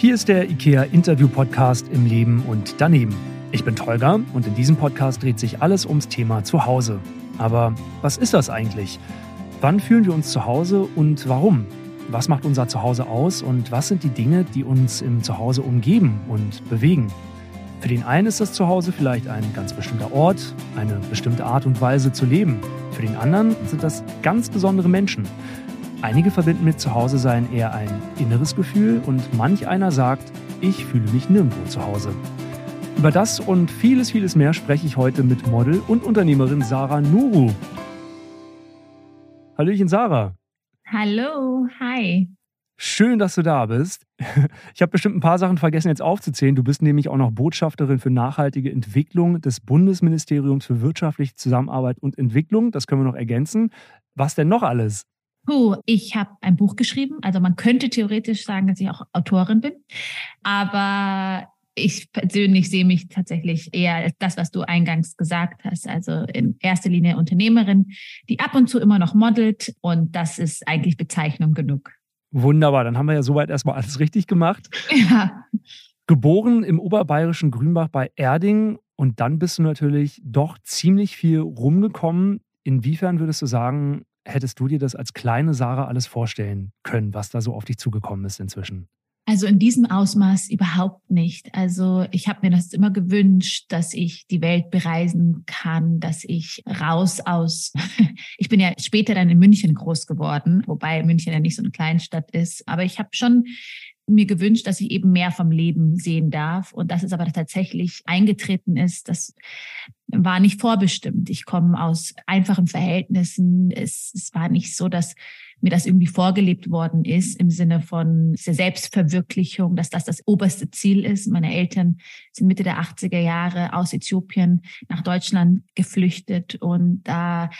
Hier ist der IKEA Interview Podcast im Leben und daneben. Ich bin Tolga und in diesem Podcast dreht sich alles ums Thema Zuhause. Aber was ist das eigentlich? Wann fühlen wir uns zu Hause und warum? Was macht unser Zuhause aus und was sind die Dinge, die uns im Zuhause umgeben und bewegen? Für den einen ist das Zuhause vielleicht ein ganz bestimmter Ort, eine bestimmte Art und Weise zu leben. Für den anderen sind das ganz besondere Menschen. Einige verbinden mit Zuhause sein eher ein inneres Gefühl und manch einer sagt, ich fühle mich nirgendwo zu Hause. Über das und vieles, vieles mehr spreche ich heute mit Model und Unternehmerin Sarah Nuru. Hallöchen Sarah. Hallo, hi. Schön, dass du da bist. Ich habe bestimmt ein paar Sachen vergessen jetzt aufzuzählen. Du bist nämlich auch noch Botschafterin für nachhaltige Entwicklung des Bundesministeriums für wirtschaftliche Zusammenarbeit und Entwicklung. Das können wir noch ergänzen. Was denn noch alles? Puh, ich habe ein Buch geschrieben. Also man könnte theoretisch sagen, dass ich auch Autorin bin. Aber ich persönlich sehe mich tatsächlich eher als das, was du eingangs gesagt hast. Also in erster Linie Unternehmerin, die ab und zu immer noch modelt. Und das ist eigentlich Bezeichnung genug. Wunderbar, dann haben wir ja soweit erstmal alles richtig gemacht. Ja. Geboren im oberbayerischen Grünbach bei Erding und dann bist du natürlich doch ziemlich viel rumgekommen. Inwiefern würdest du sagen, hättest du dir das als kleine Sarah alles vorstellen können, was da so auf dich zugekommen ist inzwischen? Also in diesem Ausmaß überhaupt nicht. Also ich habe mir das immer gewünscht, dass ich die Welt bereisen kann, dass ich raus aus. ich bin ja später dann in München groß geworden, wobei München ja nicht so eine Kleinstadt ist. Aber ich habe schon mir gewünscht, dass ich eben mehr vom Leben sehen darf. Und dass es aber tatsächlich eingetreten ist, das war nicht vorbestimmt. Ich komme aus einfachen Verhältnissen. Es, es war nicht so, dass mir das irgendwie vorgelebt worden ist im Sinne von der Selbstverwirklichung, dass das das oberste Ziel ist. Meine Eltern sind Mitte der 80er Jahre aus Äthiopien nach Deutschland geflüchtet und da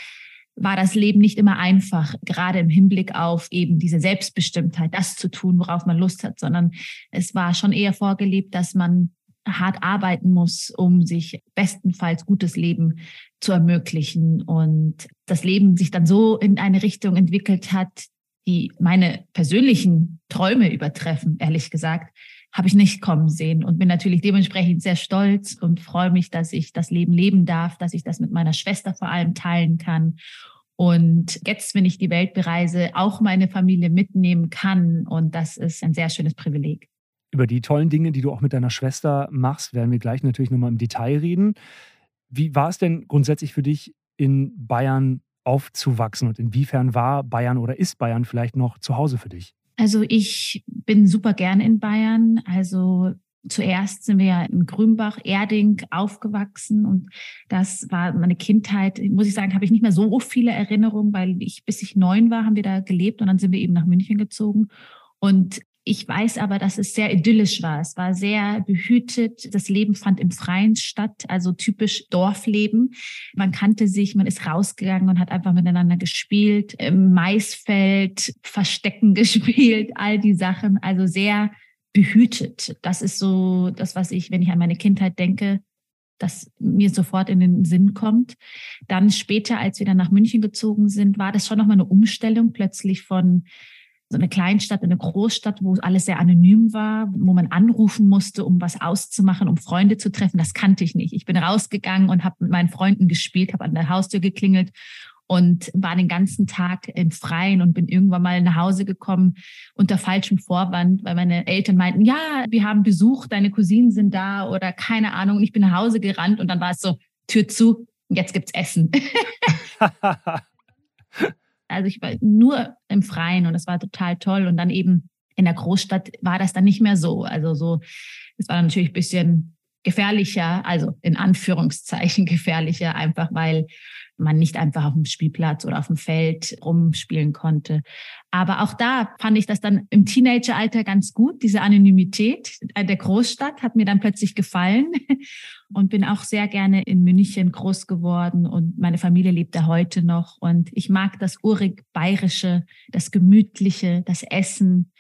war das Leben nicht immer einfach, gerade im Hinblick auf eben diese Selbstbestimmtheit, das zu tun, worauf man Lust hat, sondern es war schon eher vorgelebt, dass man hart arbeiten muss, um sich bestenfalls gutes Leben zu ermöglichen. Und das Leben sich dann so in eine Richtung entwickelt hat, die meine persönlichen Träume übertreffen, ehrlich gesagt, habe ich nicht kommen sehen und bin natürlich dementsprechend sehr stolz und freue mich, dass ich das Leben leben darf, dass ich das mit meiner Schwester vor allem teilen kann. Und jetzt, wenn ich die Welt bereise, auch meine Familie mitnehmen kann. Und das ist ein sehr schönes Privileg. Über die tollen Dinge, die du auch mit deiner Schwester machst, werden wir gleich natürlich nochmal im Detail reden. Wie war es denn grundsätzlich für dich, in Bayern aufzuwachsen und inwiefern war Bayern oder ist Bayern vielleicht noch zu Hause für dich? Also ich bin super gern in Bayern. Also zuerst sind wir ja in Grünbach, Erding aufgewachsen und das war meine Kindheit. Muss ich sagen, habe ich nicht mehr so viele Erinnerungen, weil ich bis ich neun war, haben wir da gelebt und dann sind wir eben nach München gezogen. Und ich weiß aber, dass es sehr idyllisch war. Es war sehr behütet. Das Leben fand im Freien statt, also typisch Dorfleben. Man kannte sich, man ist rausgegangen und hat einfach miteinander gespielt, im Maisfeld, Verstecken gespielt, all die Sachen. Also sehr behütet. Das ist so das, was ich, wenn ich an meine Kindheit denke, das mir sofort in den Sinn kommt. Dann später, als wir dann nach München gezogen sind, war das schon nochmal eine Umstellung plötzlich von so eine Kleinstadt, eine Großstadt, wo alles sehr anonym war, wo man anrufen musste, um was auszumachen, um Freunde zu treffen. Das kannte ich nicht. Ich bin rausgegangen und habe mit meinen Freunden gespielt, habe an der Haustür geklingelt und war den ganzen Tag im Freien und bin irgendwann mal nach Hause gekommen unter falschem Vorwand, weil meine Eltern meinten, ja, wir haben Besuch, deine Cousinen sind da oder keine Ahnung. Und ich bin nach Hause gerannt und dann war es so, Tür zu, jetzt gibt's Essen. Also ich war nur im Freien und das war total toll. Und dann eben in der Großstadt war das dann nicht mehr so. Also so, es war natürlich ein bisschen gefährlicher, also in Anführungszeichen gefährlicher, einfach weil man nicht einfach auf dem Spielplatz oder auf dem Feld rumspielen konnte. Aber auch da fand ich das dann im Teenageralter ganz gut. Diese Anonymität der Großstadt hat mir dann plötzlich gefallen und bin auch sehr gerne in München groß geworden und meine Familie lebt da heute noch und ich mag das urig bayerische, das gemütliche, das Essen,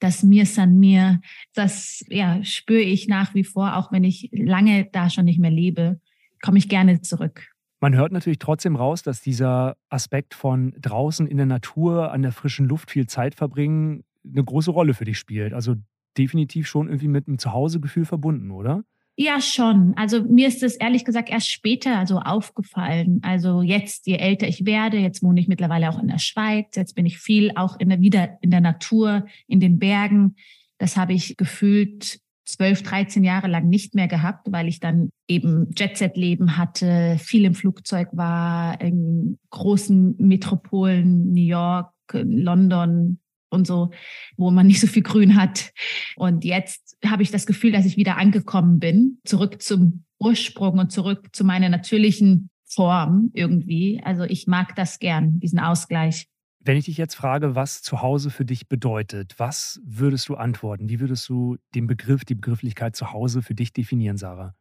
das Mir san mir, das ja spüre ich nach wie vor, auch wenn ich lange da schon nicht mehr lebe, komme ich gerne zurück. Man hört natürlich trotzdem raus, dass dieser Aspekt von draußen in der Natur, an der frischen Luft viel Zeit verbringen, eine große Rolle für dich spielt. Also definitiv schon irgendwie mit einem Zuhausegefühl verbunden, oder? Ja, schon. Also mir ist es ehrlich gesagt erst später also aufgefallen. Also jetzt, je älter ich werde, jetzt wohne ich mittlerweile auch in der Schweiz, jetzt bin ich viel auch in der, wieder in der Natur, in den Bergen. Das habe ich gefühlt zwölf, dreizehn Jahre lang nicht mehr gehabt, weil ich dann eben Jet-Set-Leben hatte, viel im Flugzeug war, in großen Metropolen, New York, London, und so, wo man nicht so viel Grün hat. Und jetzt habe ich das Gefühl, dass ich wieder angekommen bin, zurück zum Ursprung und zurück zu meiner natürlichen Form irgendwie. Also ich mag das gern, diesen Ausgleich. Wenn ich dich jetzt frage, was zu Hause für dich bedeutet, was würdest du antworten? Wie würdest du den Begriff, die Begrifflichkeit zu Hause für dich definieren, Sarah?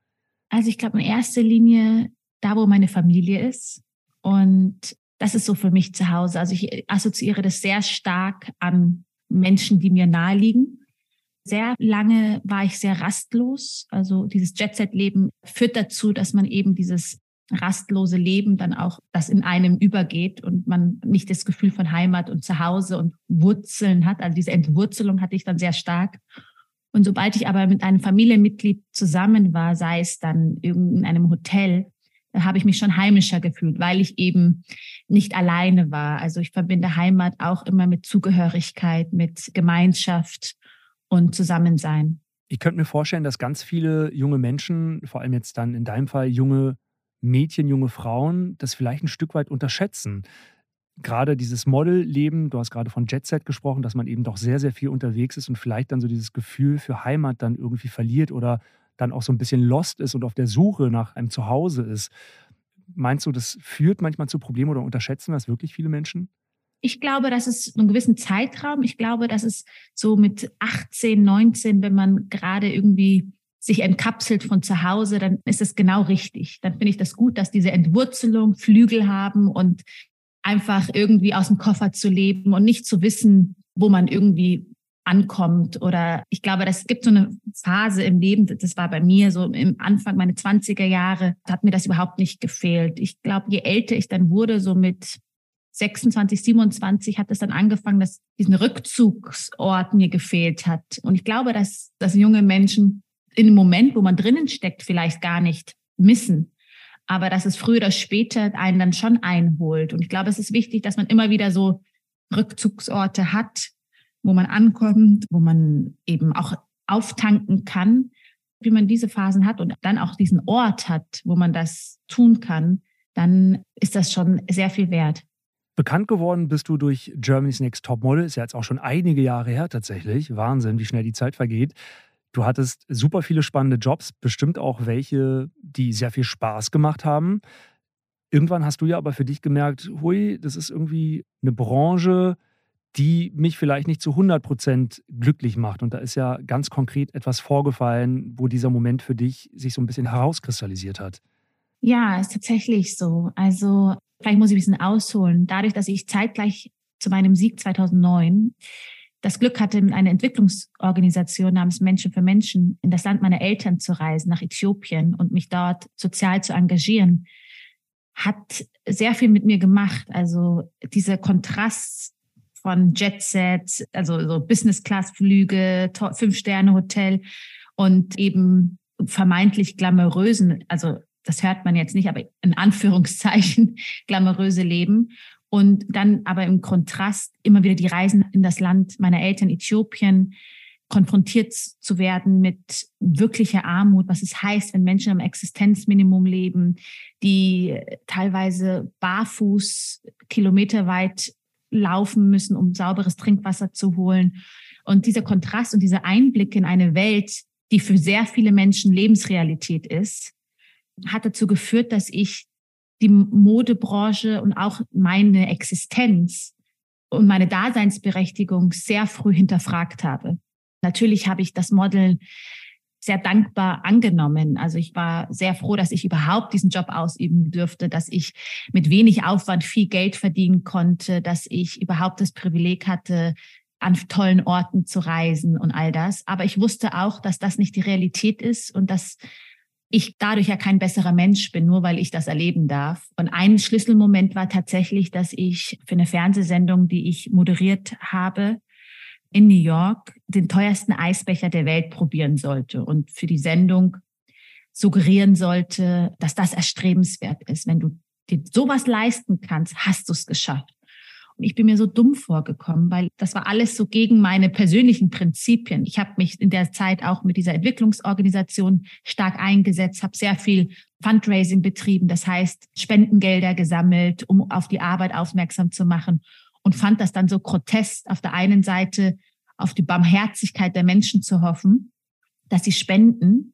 Also ich glaube in erster Linie da, wo meine Familie ist und das ist so für mich zu Hause. Also ich assoziiere das sehr stark an Menschen, die mir naheliegen. Sehr lange war ich sehr rastlos. Also dieses Jet-Set-Leben führt dazu, dass man eben dieses rastlose Leben dann auch, das in einem übergeht und man nicht das Gefühl von Heimat und Zuhause und Wurzeln hat. Also diese Entwurzelung hatte ich dann sehr stark. Und sobald ich aber mit einem Familienmitglied zusammen war, sei es dann in einem Hotel, habe ich mich schon heimischer gefühlt, weil ich eben nicht alleine war. Also ich verbinde Heimat auch immer mit Zugehörigkeit, mit Gemeinschaft und Zusammensein. Ich könnte mir vorstellen, dass ganz viele junge Menschen, vor allem jetzt dann in deinem Fall junge Mädchen, junge Frauen, das vielleicht ein Stück weit unterschätzen. Gerade dieses Modelleben, du hast gerade von Jet Set gesprochen, dass man eben doch sehr, sehr viel unterwegs ist und vielleicht dann so dieses Gefühl für Heimat dann irgendwie verliert oder dann auch so ein bisschen lost ist und auf der Suche nach einem Zuhause ist. Meinst du, das führt manchmal zu Problemen oder unterschätzen das wirklich viele Menschen? Ich glaube, dass es einen gewissen Zeitraum, ich glaube, dass es so mit 18, 19, wenn man gerade irgendwie sich entkapselt von zu Hause, dann ist es genau richtig. Dann finde ich das gut, dass diese Entwurzelung Flügel haben und einfach irgendwie aus dem Koffer zu leben und nicht zu wissen, wo man irgendwie ankommt. Oder ich glaube, das gibt so eine Phase im Leben, das war bei mir so im Anfang meiner 20er Jahre, hat mir das überhaupt nicht gefehlt. Ich glaube, je älter ich dann wurde, so mit 26, 27 hat es dann angefangen, dass diesen Rückzugsort mir gefehlt hat. Und ich glaube, dass, dass junge Menschen in dem Moment, wo man drinnen steckt, vielleicht gar nicht missen. Aber dass es früher oder später einen dann schon einholt. Und ich glaube, es ist wichtig, dass man immer wieder so Rückzugsorte hat, wo man ankommt, wo man eben auch auftanken kann, wie man diese Phasen hat und dann auch diesen Ort hat, wo man das tun kann, dann ist das schon sehr viel wert. Bekannt geworden bist du durch Germany's Next Topmodel, ist ja jetzt auch schon einige Jahre her tatsächlich. Wahnsinn, wie schnell die Zeit vergeht. Du hattest super viele spannende Jobs, bestimmt auch welche, die sehr viel Spaß gemacht haben. Irgendwann hast du ja aber für dich gemerkt, hui, das ist irgendwie eine Branche, die mich vielleicht nicht zu 100 Prozent glücklich macht. Und da ist ja ganz konkret etwas vorgefallen, wo dieser Moment für dich sich so ein bisschen herauskristallisiert hat. Ja, ist tatsächlich so. Also vielleicht muss ich ein bisschen ausholen. Dadurch, dass ich zeitgleich zu meinem Sieg 2009 das Glück hatte, mit einer Entwicklungsorganisation namens Menschen für Menschen in das Land meiner Eltern zu reisen, nach Äthiopien und mich dort sozial zu engagieren, hat sehr viel mit mir gemacht. Also dieser Kontrast von Jetset, also so Business-Class-Flüge, Fünf-Sterne-Hotel und eben vermeintlich glamourösen, also das hört man jetzt nicht, aber in Anführungszeichen glamouröse Leben. Und dann aber im Kontrast immer wieder die Reisen in das Land meiner Eltern, Äthiopien, konfrontiert zu werden mit wirklicher Armut, was es heißt, wenn Menschen am Existenzminimum leben, die teilweise barfuß kilometerweit laufen müssen, um sauberes Trinkwasser zu holen. Und dieser Kontrast und dieser Einblick in eine Welt, die für sehr viele Menschen Lebensrealität ist, hat dazu geführt, dass ich die Modebranche und auch meine Existenz und meine Daseinsberechtigung sehr früh hinterfragt habe. Natürlich habe ich das Model sehr dankbar angenommen. Also ich war sehr froh, dass ich überhaupt diesen Job ausüben dürfte, dass ich mit wenig Aufwand viel Geld verdienen konnte, dass ich überhaupt das Privileg hatte, an tollen Orten zu reisen und all das. Aber ich wusste auch, dass das nicht die Realität ist und dass ich dadurch ja kein besserer Mensch bin, nur weil ich das erleben darf. Und ein Schlüsselmoment war tatsächlich, dass ich für eine Fernsehsendung, die ich moderiert habe, in New York den teuersten Eisbecher der Welt probieren sollte und für die Sendung suggerieren sollte, dass das erstrebenswert ist. Wenn du dir sowas leisten kannst, hast du es geschafft. Ich bin mir so dumm vorgekommen, weil das war alles so gegen meine persönlichen Prinzipien. Ich habe mich in der Zeit auch mit dieser Entwicklungsorganisation stark eingesetzt, habe sehr viel Fundraising betrieben, das heißt Spendengelder gesammelt, um auf die Arbeit aufmerksam zu machen und fand das dann so grotesk, auf der einen Seite auf die Barmherzigkeit der Menschen zu hoffen, dass sie spenden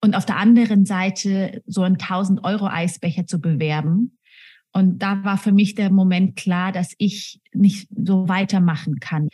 und auf der anderen Seite so einen 1000 Euro Eisbecher zu bewerben und da war für mich der Moment klar, dass ich nicht so weitermachen kann,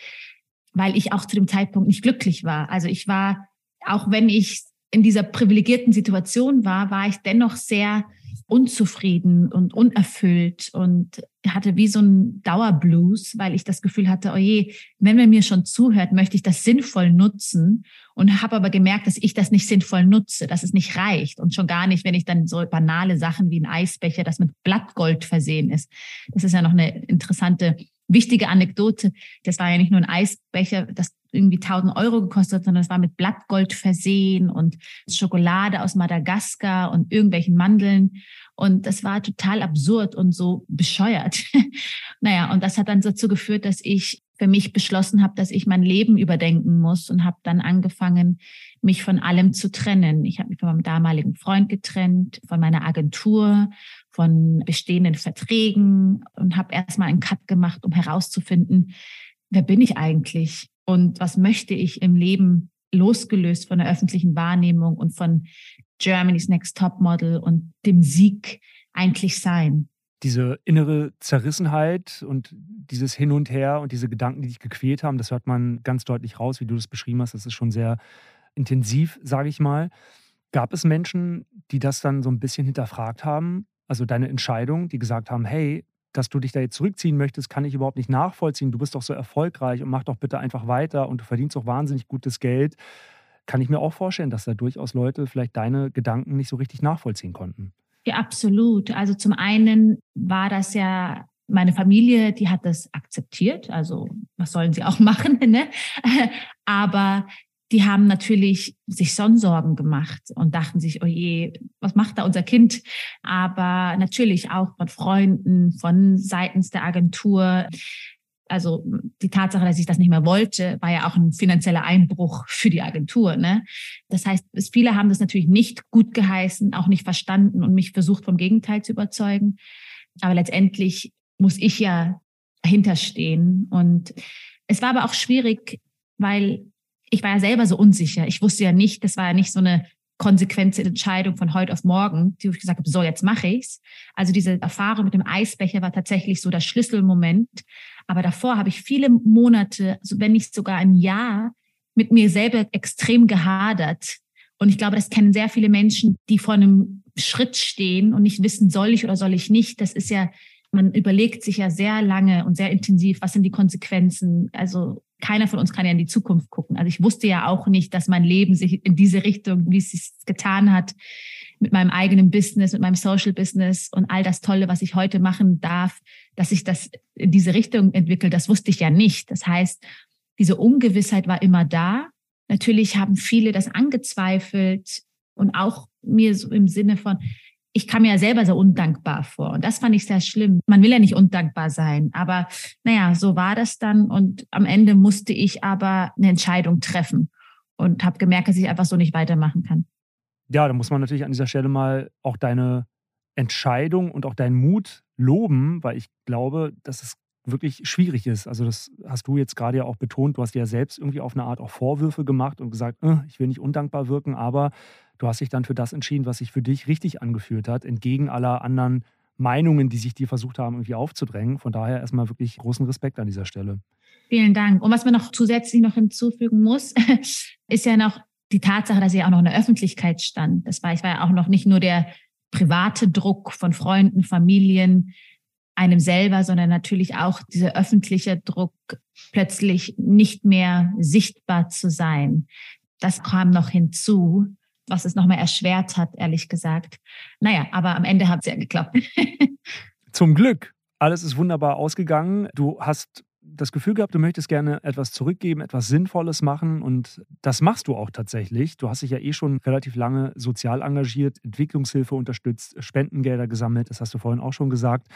weil ich auch zu dem Zeitpunkt nicht glücklich war. Also ich war, auch wenn ich in dieser privilegierten Situation war, war ich dennoch sehr unzufrieden und unerfüllt und hatte wie so ein Dauerblues, weil ich das Gefühl hatte, oh je, wenn man mir schon zuhört, möchte ich das sinnvoll nutzen und habe aber gemerkt, dass ich das nicht sinnvoll nutze, dass es nicht reicht und schon gar nicht, wenn ich dann so banale Sachen wie ein Eisbecher, das mit Blattgold versehen ist. Das ist ja noch eine interessante, wichtige Anekdote. Das war ja nicht nur ein Eisbecher, das irgendwie 1000 Euro gekostet, sondern es war mit Blattgold versehen und Schokolade aus Madagaskar und irgendwelchen Mandeln. Und das war total absurd und so bescheuert. naja, und das hat dann dazu geführt, dass ich für mich beschlossen habe, dass ich mein Leben überdenken muss und habe dann angefangen, mich von allem zu trennen. Ich habe mich von meinem damaligen Freund getrennt, von meiner Agentur, von bestehenden Verträgen und habe erstmal einen Cut gemacht, um herauszufinden, wer bin ich eigentlich und was möchte ich im Leben losgelöst von der öffentlichen Wahrnehmung und von Germany's Next Top Model und dem Sieg eigentlich sein. Diese innere Zerrissenheit und dieses Hin und Her und diese Gedanken, die dich gequält haben, das hört man ganz deutlich raus, wie du das beschrieben hast. Das ist schon sehr intensiv, sage ich mal. Gab es Menschen, die das dann so ein bisschen hinterfragt haben? Also deine Entscheidung, die gesagt haben, hey, dass du dich da jetzt zurückziehen möchtest, kann ich überhaupt nicht nachvollziehen. Du bist doch so erfolgreich und mach doch bitte einfach weiter und du verdienst auch wahnsinnig gutes Geld kann ich mir auch vorstellen, dass da durchaus Leute vielleicht deine Gedanken nicht so richtig nachvollziehen konnten. Ja, absolut. Also zum einen war das ja meine Familie, die hat das akzeptiert. Also was sollen sie auch machen? Ne? Aber die haben natürlich sich schon Sorgen gemacht und dachten sich, oh je, was macht da unser Kind? Aber natürlich auch von Freunden, von seitens der Agentur also die Tatsache, dass ich das nicht mehr wollte, war ja auch ein finanzieller Einbruch für die Agentur. Ne? Das heißt, viele haben das natürlich nicht gut geheißen, auch nicht verstanden und mich versucht, vom Gegenteil zu überzeugen. Aber letztendlich muss ich ja dahinter stehen. Und es war aber auch schwierig, weil ich war ja selber so unsicher. Ich wusste ja nicht, das war ja nicht so eine konsequente Entscheidung von heute auf morgen, die ich gesagt habe, so jetzt mache ich's. Also diese Erfahrung mit dem Eisbecher war tatsächlich so der Schlüsselmoment, aber davor habe ich viele Monate, wenn nicht sogar ein Jahr, mit mir selber extrem gehadert. Und ich glaube, das kennen sehr viele Menschen, die vor einem Schritt stehen und nicht wissen, soll ich oder soll ich nicht. Das ist ja, man überlegt sich ja sehr lange und sehr intensiv, was sind die Konsequenzen. Also keiner von uns kann ja in die Zukunft gucken. Also ich wusste ja auch nicht, dass mein Leben sich in diese Richtung, wie es sich getan hat, mit meinem eigenen Business, mit meinem Social Business und all das Tolle, was ich heute machen darf, dass sich das in diese Richtung entwickelt, das wusste ich ja nicht. Das heißt, diese Ungewissheit war immer da. Natürlich haben viele das angezweifelt und auch mir so im Sinne von, ich kam mir ja selber so undankbar vor. Und das fand ich sehr schlimm. Man will ja nicht undankbar sein. Aber naja, so war das dann. Und am Ende musste ich aber eine Entscheidung treffen und habe gemerkt, dass ich einfach so nicht weitermachen kann ja, da muss man natürlich an dieser Stelle mal auch deine Entscheidung und auch deinen Mut loben, weil ich glaube, dass es wirklich schwierig ist. Also das hast du jetzt gerade ja auch betont. Du hast dir ja selbst irgendwie auf eine Art auch Vorwürfe gemacht und gesagt, äh, ich will nicht undankbar wirken, aber du hast dich dann für das entschieden, was sich für dich richtig angefühlt hat, entgegen aller anderen Meinungen, die sich dir versucht haben, irgendwie aufzudrängen. Von daher erstmal wirklich großen Respekt an dieser Stelle. Vielen Dank. Und was man noch zusätzlich noch hinzufügen muss, ist ja noch die Tatsache, dass ich auch noch in der Öffentlichkeit stand. Das war, ich war ja auch noch nicht nur der private Druck von Freunden, Familien, einem selber, sondern natürlich auch dieser öffentliche Druck, plötzlich nicht mehr sichtbar zu sein. Das kam noch hinzu, was es nochmal erschwert hat, ehrlich gesagt. Naja, aber am Ende hat es ja geklappt. Zum Glück. Alles ist wunderbar ausgegangen. Du hast das Gefühl gehabt, du möchtest gerne etwas zurückgeben, etwas Sinnvolles machen und das machst du auch tatsächlich. Du hast dich ja eh schon relativ lange sozial engagiert, Entwicklungshilfe unterstützt, Spendengelder gesammelt, das hast du vorhin auch schon gesagt.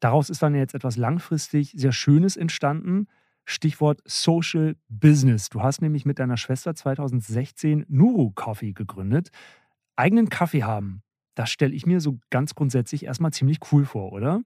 Daraus ist dann jetzt etwas langfristig sehr Schönes entstanden. Stichwort Social Business. Du hast nämlich mit deiner Schwester 2016 Nuru Coffee gegründet. Eigenen Kaffee haben, das stelle ich mir so ganz grundsätzlich erstmal ziemlich cool vor, oder?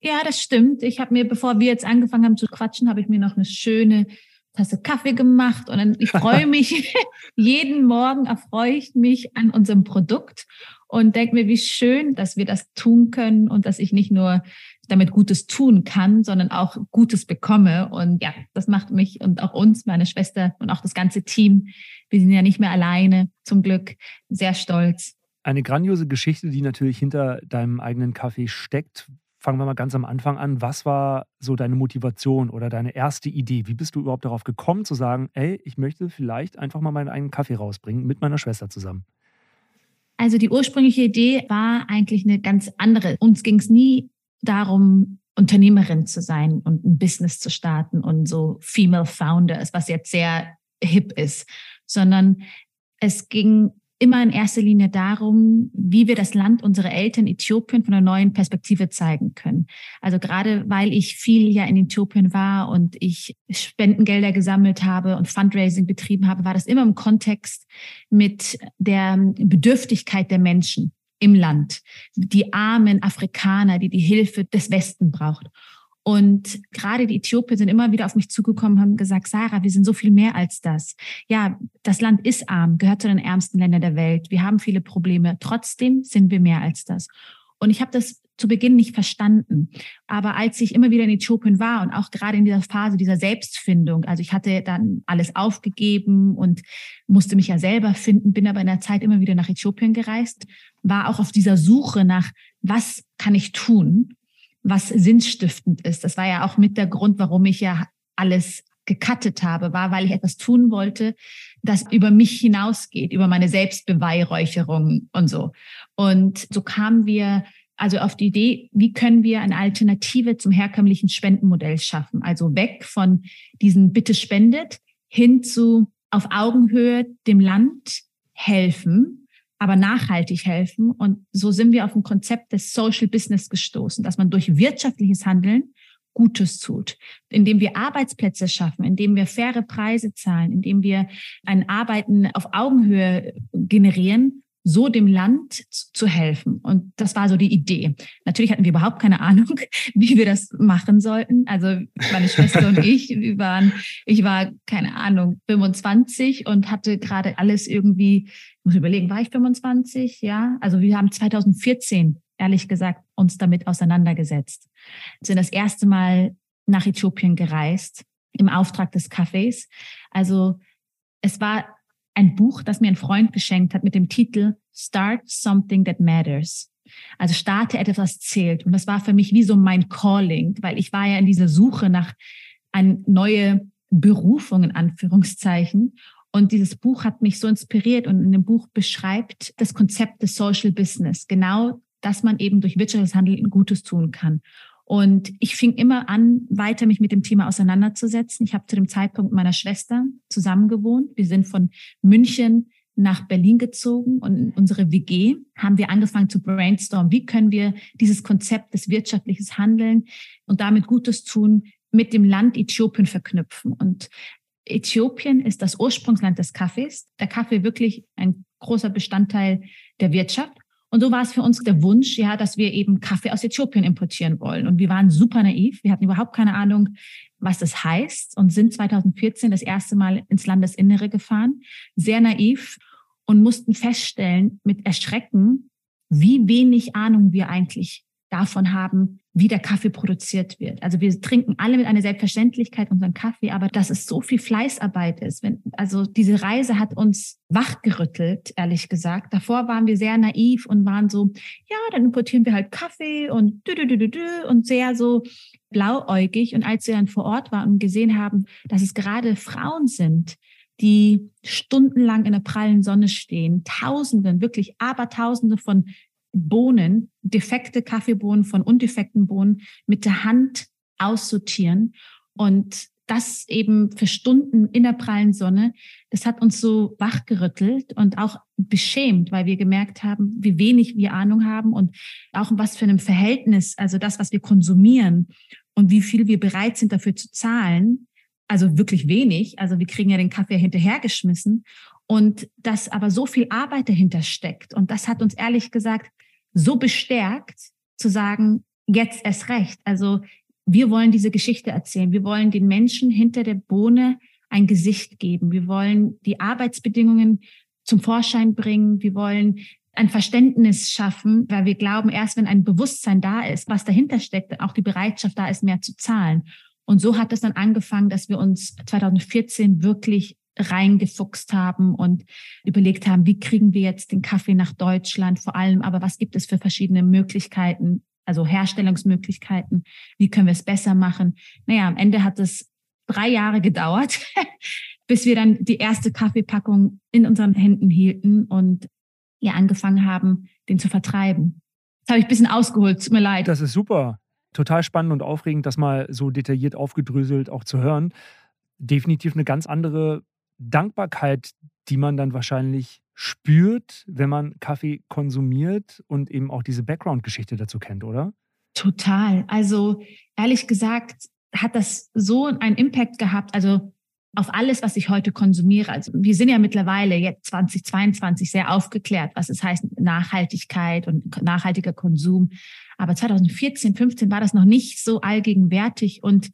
Ja, das stimmt. Ich habe mir, bevor wir jetzt angefangen haben zu quatschen, habe ich mir noch eine schöne Tasse Kaffee gemacht und dann, ich freue mich, jeden Morgen erfreue ich mich an unserem Produkt und denke mir, wie schön, dass wir das tun können und dass ich nicht nur damit Gutes tun kann, sondern auch Gutes bekomme. Und ja, das macht mich und auch uns, meine Schwester und auch das ganze Team, wir sind ja nicht mehr alleine, zum Glück, sehr stolz. Eine grandiose Geschichte, die natürlich hinter deinem eigenen Kaffee steckt. Fangen wir mal ganz am Anfang an. Was war so deine Motivation oder deine erste Idee? Wie bist du überhaupt darauf gekommen zu sagen, ey, ich möchte vielleicht einfach mal meinen eigenen Kaffee rausbringen mit meiner Schwester zusammen? Also die ursprüngliche Idee war eigentlich eine ganz andere. Uns ging es nie darum, Unternehmerin zu sein und ein Business zu starten und so Female Founders, was jetzt sehr hip ist, sondern es ging immer in erster Linie darum, wie wir das Land unserer Eltern Äthiopien von einer neuen Perspektive zeigen können. Also gerade weil ich viel ja in Äthiopien war und ich Spendengelder gesammelt habe und Fundraising betrieben habe, war das immer im Kontext mit der Bedürftigkeit der Menschen im Land, die armen Afrikaner, die die Hilfe des Westen braucht. Und gerade die Äthiopier sind immer wieder auf mich zugekommen, haben gesagt, Sarah, wir sind so viel mehr als das. Ja, das Land ist arm, gehört zu den ärmsten Ländern der Welt. Wir haben viele Probleme. Trotzdem sind wir mehr als das. Und ich habe das zu Beginn nicht verstanden. Aber als ich immer wieder in Äthiopien war und auch gerade in dieser Phase dieser Selbstfindung, also ich hatte dann alles aufgegeben und musste mich ja selber finden, bin aber in der Zeit immer wieder nach Äthiopien gereist, war auch auf dieser Suche nach, was kann ich tun? was sinnstiftend ist. Das war ja auch mit der Grund, warum ich ja alles gekattet habe, war, weil ich etwas tun wollte, das über mich hinausgeht, über meine Selbstbeweihräucherung und so. Und so kamen wir also auf die Idee, wie können wir eine Alternative zum herkömmlichen Spendenmodell schaffen? Also weg von diesen Bitte spendet hin zu auf Augenhöhe dem Land helfen aber nachhaltig helfen. Und so sind wir auf ein Konzept des Social Business gestoßen, dass man durch wirtschaftliches Handeln Gutes tut, indem wir Arbeitsplätze schaffen, indem wir faire Preise zahlen, indem wir ein Arbeiten auf Augenhöhe generieren so dem Land zu helfen. Und das war so die Idee. Natürlich hatten wir überhaupt keine Ahnung, wie wir das machen sollten. Also meine Schwester und ich, wir waren, ich war, keine Ahnung, 25 und hatte gerade alles irgendwie, ich muss überlegen, war ich 25? Ja. Also wir haben 2014, ehrlich gesagt, uns damit auseinandergesetzt. Sind das erste Mal nach Äthiopien gereist im Auftrag des Cafés. Also es war ein Buch, das mir ein Freund geschenkt hat mit dem Titel Start Something That Matters. Also starte etwas, was zählt. Und das war für mich wie so mein Calling, weil ich war ja in dieser Suche nach eine neue Berufung in Anführungszeichen. Und dieses Buch hat mich so inspiriert und in dem Buch beschreibt das Konzept des Social Business. Genau, dass man eben durch wirtschaftliches Handeln Gutes tun kann. Und ich fing immer an, weiter mich mit dem Thema auseinanderzusetzen. Ich habe zu dem Zeitpunkt mit meiner Schwester zusammen gewohnt. Wir sind von München nach Berlin gezogen und in unsere WG haben wir angefangen zu brainstormen. Wie können wir dieses Konzept des wirtschaftlichen Handeln und damit Gutes tun mit dem Land Äthiopien verknüpfen? Und Äthiopien ist das Ursprungsland des Kaffees. Der Kaffee wirklich ein großer Bestandteil der Wirtschaft. Und so war es für uns der Wunsch, ja, dass wir eben Kaffee aus Äthiopien importieren wollen. Und wir waren super naiv. Wir hatten überhaupt keine Ahnung, was das heißt und sind 2014 das erste Mal ins Landesinnere gefahren. Sehr naiv und mussten feststellen mit Erschrecken, wie wenig Ahnung wir eigentlich davon haben, wie der Kaffee produziert wird. Also wir trinken alle mit einer Selbstverständlichkeit unseren Kaffee, aber dass es so viel Fleißarbeit ist. Wenn, also diese Reise hat uns wachgerüttelt, ehrlich gesagt. Davor waren wir sehr naiv und waren so, ja, dann importieren wir halt Kaffee und dü, dü, dü, dü, und sehr so blauäugig. Und als wir dann vor Ort waren und gesehen haben, dass es gerade Frauen sind, die stundenlang in der prallen Sonne stehen, Tausenden, wirklich Abertausende von Bohnen, defekte Kaffeebohnen von undefekten Bohnen mit der Hand aussortieren Und das eben für Stunden in der prallen Sonne, das hat uns so wachgerüttelt und auch beschämt, weil wir gemerkt haben, wie wenig wir Ahnung haben und auch was für einem Verhältnis, also das, was wir konsumieren und wie viel wir bereit sind dafür zu zahlen. Also wirklich wenig. Also wir kriegen ja den Kaffee hinterhergeschmissen und dass aber so viel Arbeit dahinter steckt. Und das hat uns ehrlich gesagt so bestärkt zu sagen, jetzt erst recht. Also wir wollen diese Geschichte erzählen. Wir wollen den Menschen hinter der Bohne ein Gesicht geben. Wir wollen die Arbeitsbedingungen zum Vorschein bringen. Wir wollen ein Verständnis schaffen, weil wir glauben, erst wenn ein Bewusstsein da ist, was dahinter steckt, auch die Bereitschaft da ist, mehr zu zahlen. Und so hat es dann angefangen, dass wir uns 2014 wirklich reingefuchst haben und überlegt haben, wie kriegen wir jetzt den Kaffee nach Deutschland vor allem, aber was gibt es für verschiedene Möglichkeiten, also Herstellungsmöglichkeiten, wie können wir es besser machen. Naja, am Ende hat es drei Jahre gedauert, bis wir dann die erste Kaffeepackung in unseren Händen hielten und ja angefangen haben, den zu vertreiben. Das habe ich ein bisschen ausgeholt, tut mir leid. Das ist super. Total spannend und aufregend, das mal so detailliert aufgedröselt auch zu hören. Definitiv eine ganz andere Dankbarkeit, die man dann wahrscheinlich spürt, wenn man Kaffee konsumiert und eben auch diese Background-Geschichte dazu kennt, oder? Total. Also ehrlich gesagt hat das so einen Impact gehabt, also auf alles, was ich heute konsumiere. Also wir sind ja mittlerweile jetzt 2022 sehr aufgeklärt, was es heißt Nachhaltigkeit und nachhaltiger Konsum. Aber 2014, 15 war das noch nicht so allgegenwärtig und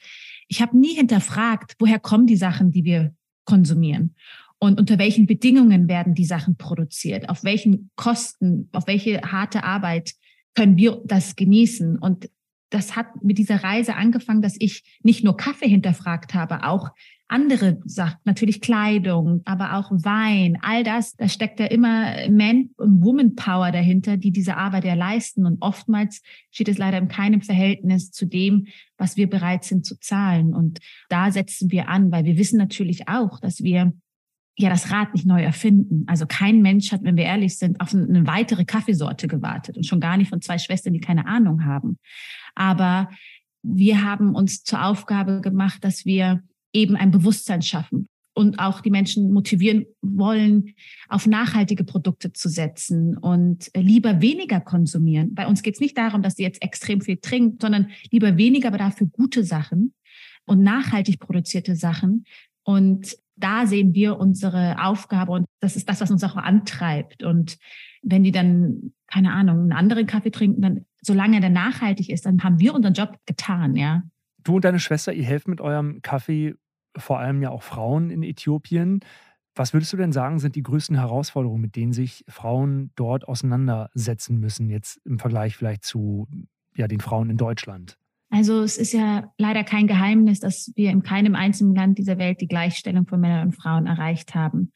ich habe nie hinterfragt, woher kommen die Sachen, die wir konsumieren und unter welchen Bedingungen werden die Sachen produziert, auf welchen Kosten, auf welche harte Arbeit können wir das genießen. Und das hat mit dieser Reise angefangen, dass ich nicht nur Kaffee hinterfragt habe, auch andere Sachen, natürlich Kleidung, aber auch Wein, all das, da steckt ja immer Man- und Woman-Power dahinter, die diese Arbeit ja leisten. Und oftmals steht es leider in keinem Verhältnis zu dem, was wir bereit sind zu zahlen. Und da setzen wir an, weil wir wissen natürlich auch, dass wir ja das Rad nicht neu erfinden. Also kein Mensch hat, wenn wir ehrlich sind, auf eine weitere Kaffeesorte gewartet und schon gar nicht von zwei Schwestern, die keine Ahnung haben. Aber wir haben uns zur Aufgabe gemacht, dass wir eben ein Bewusstsein schaffen und auch die Menschen motivieren wollen, auf nachhaltige Produkte zu setzen und lieber weniger konsumieren. Bei uns geht es nicht darum, dass sie jetzt extrem viel trinken, sondern lieber weniger, aber dafür gute Sachen und nachhaltig produzierte Sachen. Und da sehen wir unsere Aufgabe und das ist das, was uns auch antreibt. Und wenn die dann, keine Ahnung, einen anderen Kaffee trinken, dann, solange der nachhaltig ist, dann haben wir unseren Job getan, ja. Du und deine Schwester, ihr helft mit eurem Kaffee vor allem ja auch Frauen in Äthiopien. Was würdest du denn sagen, sind die größten Herausforderungen, mit denen sich Frauen dort auseinandersetzen müssen, jetzt im Vergleich vielleicht zu ja, den Frauen in Deutschland? Also es ist ja leider kein Geheimnis, dass wir in keinem einzigen Land dieser Welt die Gleichstellung von Männern und Frauen erreicht haben.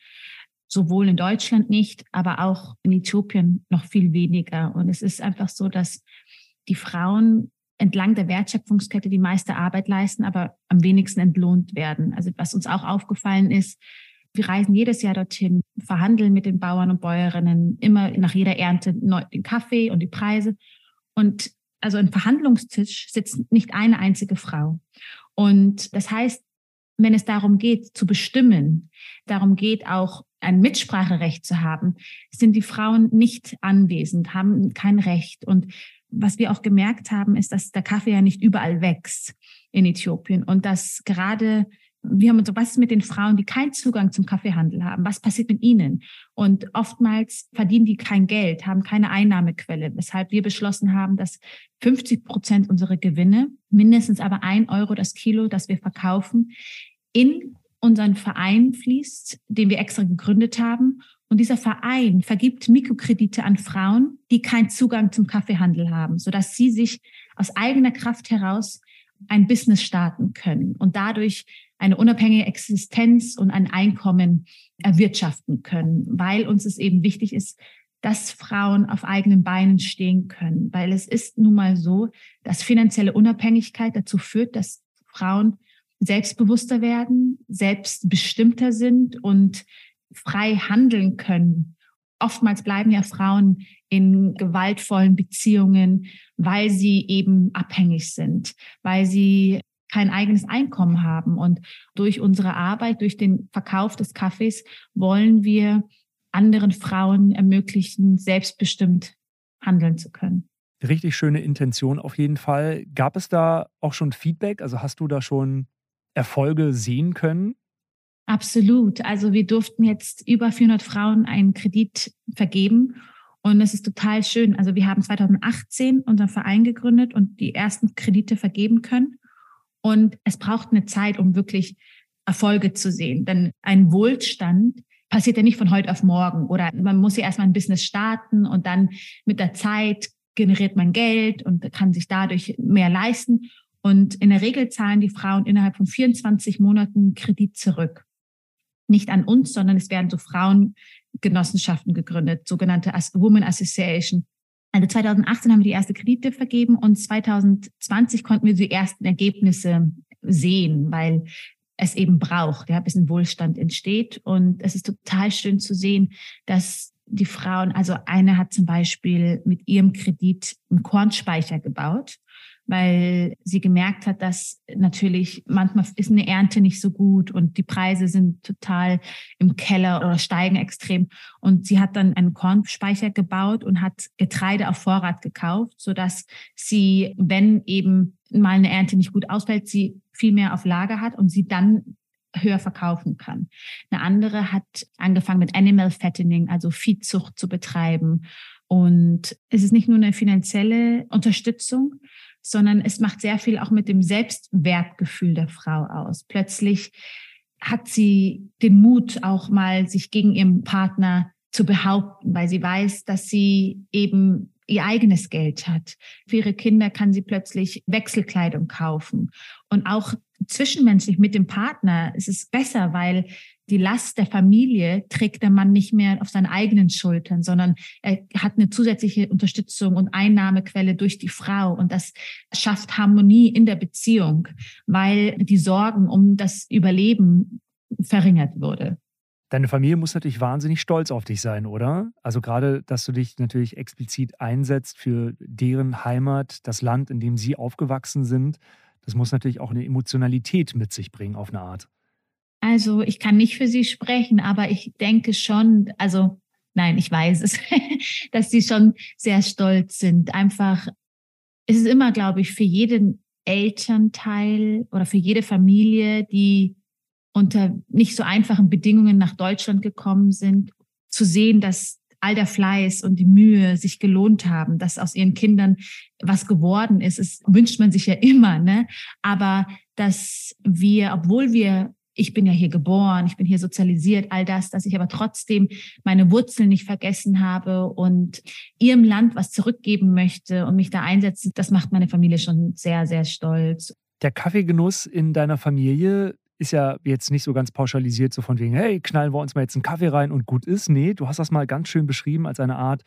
Sowohl in Deutschland nicht, aber auch in Äthiopien noch viel weniger. Und es ist einfach so, dass die Frauen entlang der Wertschöpfungskette die meiste Arbeit leisten, aber am wenigsten entlohnt werden. Also was uns auch aufgefallen ist, wir reisen jedes Jahr dorthin, verhandeln mit den Bauern und Bäuerinnen immer nach jeder Ernte den Kaffee und die Preise. Und also ein Verhandlungstisch sitzt nicht eine einzige Frau. Und das heißt, wenn es darum geht, zu bestimmen, darum geht auch ein Mitspracherecht zu haben, sind die Frauen nicht anwesend, haben kein Recht. Und was wir auch gemerkt haben, ist, dass der Kaffee ja nicht überall wächst in Äthiopien und dass gerade wir haben uns so, was ist mit den Frauen, die keinen Zugang zum Kaffeehandel haben? Was passiert mit ihnen? Und oftmals verdienen die kein Geld, haben keine Einnahmequelle, weshalb wir beschlossen haben, dass 50 Prozent unserer Gewinne, mindestens aber ein Euro das Kilo, das wir verkaufen, in unseren Verein fließt, den wir extra gegründet haben. Und dieser Verein vergibt Mikrokredite an Frauen, die keinen Zugang zum Kaffeehandel haben, sodass sie sich aus eigener Kraft heraus ein Business starten können und dadurch eine unabhängige Existenz und ein Einkommen erwirtschaften können, weil uns es eben wichtig ist, dass Frauen auf eigenen Beinen stehen können, weil es ist nun mal so, dass finanzielle Unabhängigkeit dazu führt, dass Frauen selbstbewusster werden, selbstbestimmter sind und frei handeln können. Oftmals bleiben ja Frauen in gewaltvollen Beziehungen, weil sie eben abhängig sind, weil sie kein eigenes Einkommen haben. Und durch unsere Arbeit, durch den Verkauf des Kaffees wollen wir anderen Frauen ermöglichen, selbstbestimmt handeln zu können. Richtig schöne Intention auf jeden Fall. Gab es da auch schon Feedback? Also hast du da schon Erfolge sehen können? Absolut. Also wir durften jetzt über 400 Frauen einen Kredit vergeben und es ist total schön. Also wir haben 2018 unseren Verein gegründet und die ersten Kredite vergeben können. Und es braucht eine Zeit, um wirklich Erfolge zu sehen. Denn ein Wohlstand passiert ja nicht von heute auf morgen oder man muss ja erstmal ein Business starten und dann mit der Zeit generiert man Geld und kann sich dadurch mehr leisten. Und in der Regel zahlen die Frauen innerhalb von 24 Monaten Kredit zurück. Nicht an uns, sondern es werden so Frauengenossenschaften gegründet, sogenannte Women Association. Also 2018 haben wir die erste Kredite vergeben und 2020 konnten wir die ersten Ergebnisse sehen, weil es eben braucht, ja, bis ein Wohlstand entsteht. Und es ist total schön zu sehen, dass die Frauen, also eine hat zum Beispiel mit ihrem Kredit einen Kornspeicher gebaut weil sie gemerkt hat, dass natürlich manchmal ist eine Ernte nicht so gut und die Preise sind total im Keller oder steigen extrem. Und sie hat dann einen Kornspeicher gebaut und hat Getreide auf Vorrat gekauft, so dass sie, wenn eben mal eine Ernte nicht gut ausfällt, sie viel mehr auf Lager hat und sie dann höher verkaufen kann. Eine andere hat angefangen mit Animal Fattening, also Viehzucht zu betreiben. Und es ist nicht nur eine finanzielle Unterstützung, sondern es macht sehr viel auch mit dem Selbstwertgefühl der Frau aus. Plötzlich hat sie den Mut, auch mal sich gegen ihren Partner zu behaupten, weil sie weiß, dass sie eben ihr eigenes Geld hat. Für ihre Kinder kann sie plötzlich Wechselkleidung kaufen. Und auch zwischenmenschlich mit dem Partner ist es besser, weil die Last der Familie trägt der Mann nicht mehr auf seinen eigenen Schultern, sondern er hat eine zusätzliche Unterstützung und Einnahmequelle durch die Frau. Und das schafft Harmonie in der Beziehung, weil die Sorgen um das Überleben verringert wurde. Deine Familie muss natürlich wahnsinnig stolz auf dich sein, oder? Also gerade, dass du dich natürlich explizit einsetzt für deren Heimat, das Land, in dem sie aufgewachsen sind. Das muss natürlich auch eine Emotionalität mit sich bringen auf eine Art. Also ich kann nicht für sie sprechen, aber ich denke schon, also nein, ich weiß es, dass sie schon sehr stolz sind. Einfach, es ist immer, glaube ich, für jeden Elternteil oder für jede Familie, die unter nicht so einfachen Bedingungen nach Deutschland gekommen sind, zu sehen, dass all der Fleiß und die Mühe sich gelohnt haben, dass aus ihren Kindern was geworden ist. Es wünscht man sich ja immer, ne? Aber dass wir, obwohl wir ich bin ja hier geboren, ich bin hier sozialisiert, all das, dass ich aber trotzdem meine Wurzeln nicht vergessen habe und ihrem Land was zurückgeben möchte und mich da einsetze, das macht meine Familie schon sehr, sehr stolz. Der Kaffeegenuss in deiner Familie ist ja jetzt nicht so ganz pauschalisiert, so von wegen, hey, knallen wir uns mal jetzt einen Kaffee rein und gut ist. Nee, du hast das mal ganz schön beschrieben als eine Art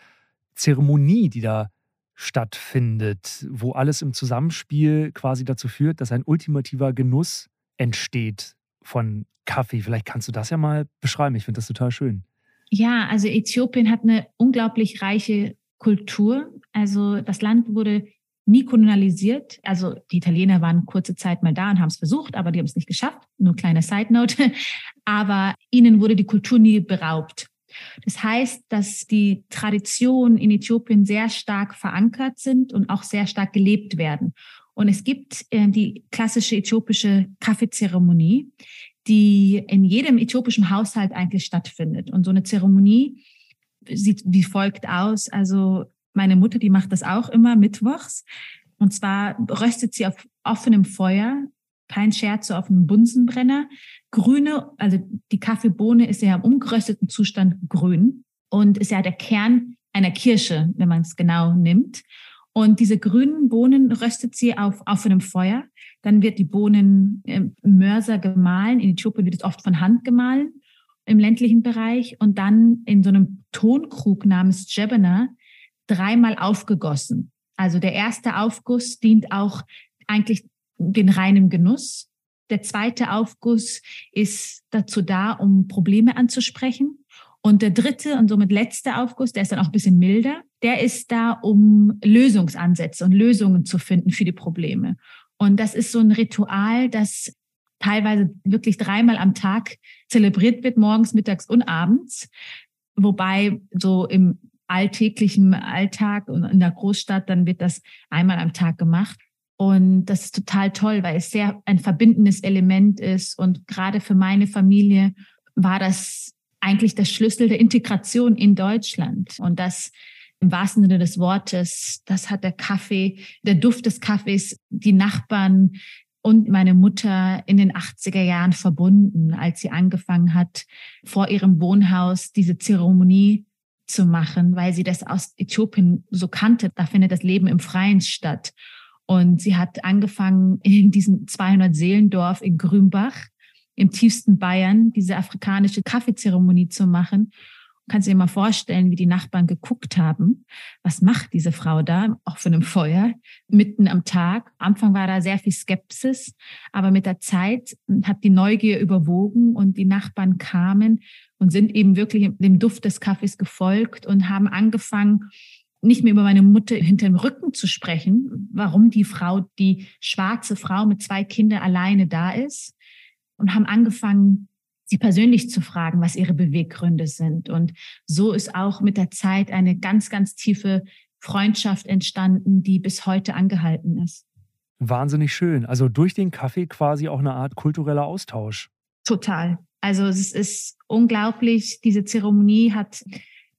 Zeremonie, die da stattfindet, wo alles im Zusammenspiel quasi dazu führt, dass ein ultimativer Genuss entsteht von Kaffee. Vielleicht kannst du das ja mal beschreiben. Ich finde das total schön. Ja, also Äthiopien hat eine unglaublich reiche Kultur. Also das Land wurde nie kolonialisiert. Also die Italiener waren kurze Zeit mal da und haben es versucht, aber die haben es nicht geschafft. Nur kleine Side Note. Aber ihnen wurde die Kultur nie beraubt. Das heißt, dass die Traditionen in Äthiopien sehr stark verankert sind und auch sehr stark gelebt werden. Und es gibt äh, die klassische äthiopische Kaffeezeremonie, die in jedem äthiopischen Haushalt eigentlich stattfindet. Und so eine Zeremonie sieht wie folgt aus. Also meine Mutter, die macht das auch immer mittwochs. Und zwar röstet sie auf offenem Feuer, kein Scherz, so auf einem Bunsenbrenner. Grüne, also die Kaffeebohne ist ja im umgerösteten Zustand grün und ist ja der Kern einer Kirsche, wenn man es genau nimmt. Und diese grünen Bohnen röstet sie auf offenem Feuer. Dann wird die Bohnen im Mörser gemahlen. In Äthiopien wird es oft von Hand gemahlen im ländlichen Bereich und dann in so einem Tonkrug namens Jebena dreimal aufgegossen. Also der erste Aufguss dient auch eigentlich den reinen Genuss. Der zweite Aufguss ist dazu da, um Probleme anzusprechen. Und der dritte und somit letzte Aufguss, der ist dann auch ein bisschen milder, der ist da, um Lösungsansätze und Lösungen zu finden für die Probleme. Und das ist so ein Ritual, das teilweise wirklich dreimal am Tag zelebriert wird, morgens, mittags und abends. Wobei so im alltäglichen Alltag und in der Großstadt, dann wird das einmal am Tag gemacht. Und das ist total toll, weil es sehr ein verbindendes Element ist. Und gerade für meine Familie war das eigentlich der Schlüssel der Integration in Deutschland. Und das im wahrsten Sinne des Wortes, das hat der Kaffee, der Duft des Kaffees, die Nachbarn und meine Mutter in den 80er Jahren verbunden, als sie angefangen hat, vor ihrem Wohnhaus diese Zeremonie zu machen, weil sie das aus Äthiopien so kannte. Da findet das Leben im Freien statt. Und sie hat angefangen in diesem 200 Seelendorf in Grünbach im tiefsten Bayern diese afrikanische Kaffeezeremonie zu machen. Kannst du dir mal vorstellen, wie die Nachbarn geguckt haben. Was macht diese Frau da, auch von einem Feuer, mitten am Tag? Am Anfang war da sehr viel Skepsis, aber mit der Zeit hat die Neugier überwogen und die Nachbarn kamen und sind eben wirklich dem Duft des Kaffees gefolgt und haben angefangen, nicht mehr über meine Mutter hinter dem Rücken zu sprechen, warum die Frau, die schwarze Frau mit zwei Kindern alleine da ist und haben angefangen, sie persönlich zu fragen, was ihre Beweggründe sind. Und so ist auch mit der Zeit eine ganz, ganz tiefe Freundschaft entstanden, die bis heute angehalten ist. Wahnsinnig schön. Also durch den Kaffee quasi auch eine Art kultureller Austausch. Total. Also es ist unglaublich. Diese Zeremonie hat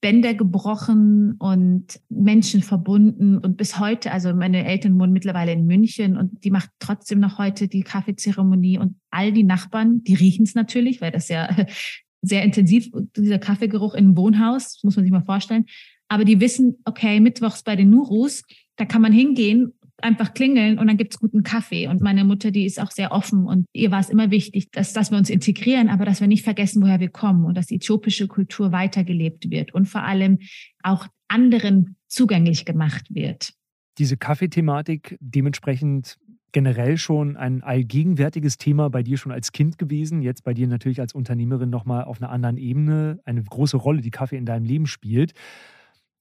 Bänder gebrochen und Menschen verbunden. Und bis heute, also meine Eltern wohnen mittlerweile in München und die macht trotzdem noch heute die Kaffeezeremonie und all die Nachbarn, die riechen es natürlich, weil das ja sehr intensiv, dieser Kaffeegeruch im Wohnhaus, muss man sich mal vorstellen. Aber die wissen, okay, mittwochs bei den Nurus, da kann man hingehen einfach klingeln und dann gibt's guten Kaffee. Und meine Mutter, die ist auch sehr offen und ihr war es immer wichtig, dass, dass wir uns integrieren, aber dass wir nicht vergessen, woher wir kommen und dass die äthiopische Kultur weitergelebt wird und vor allem auch anderen zugänglich gemacht wird. Diese Kaffeethematik dementsprechend generell schon ein allgegenwärtiges Thema bei dir schon als Kind gewesen, jetzt bei dir natürlich als Unternehmerin nochmal auf einer anderen Ebene, eine große Rolle, die Kaffee in deinem Leben spielt.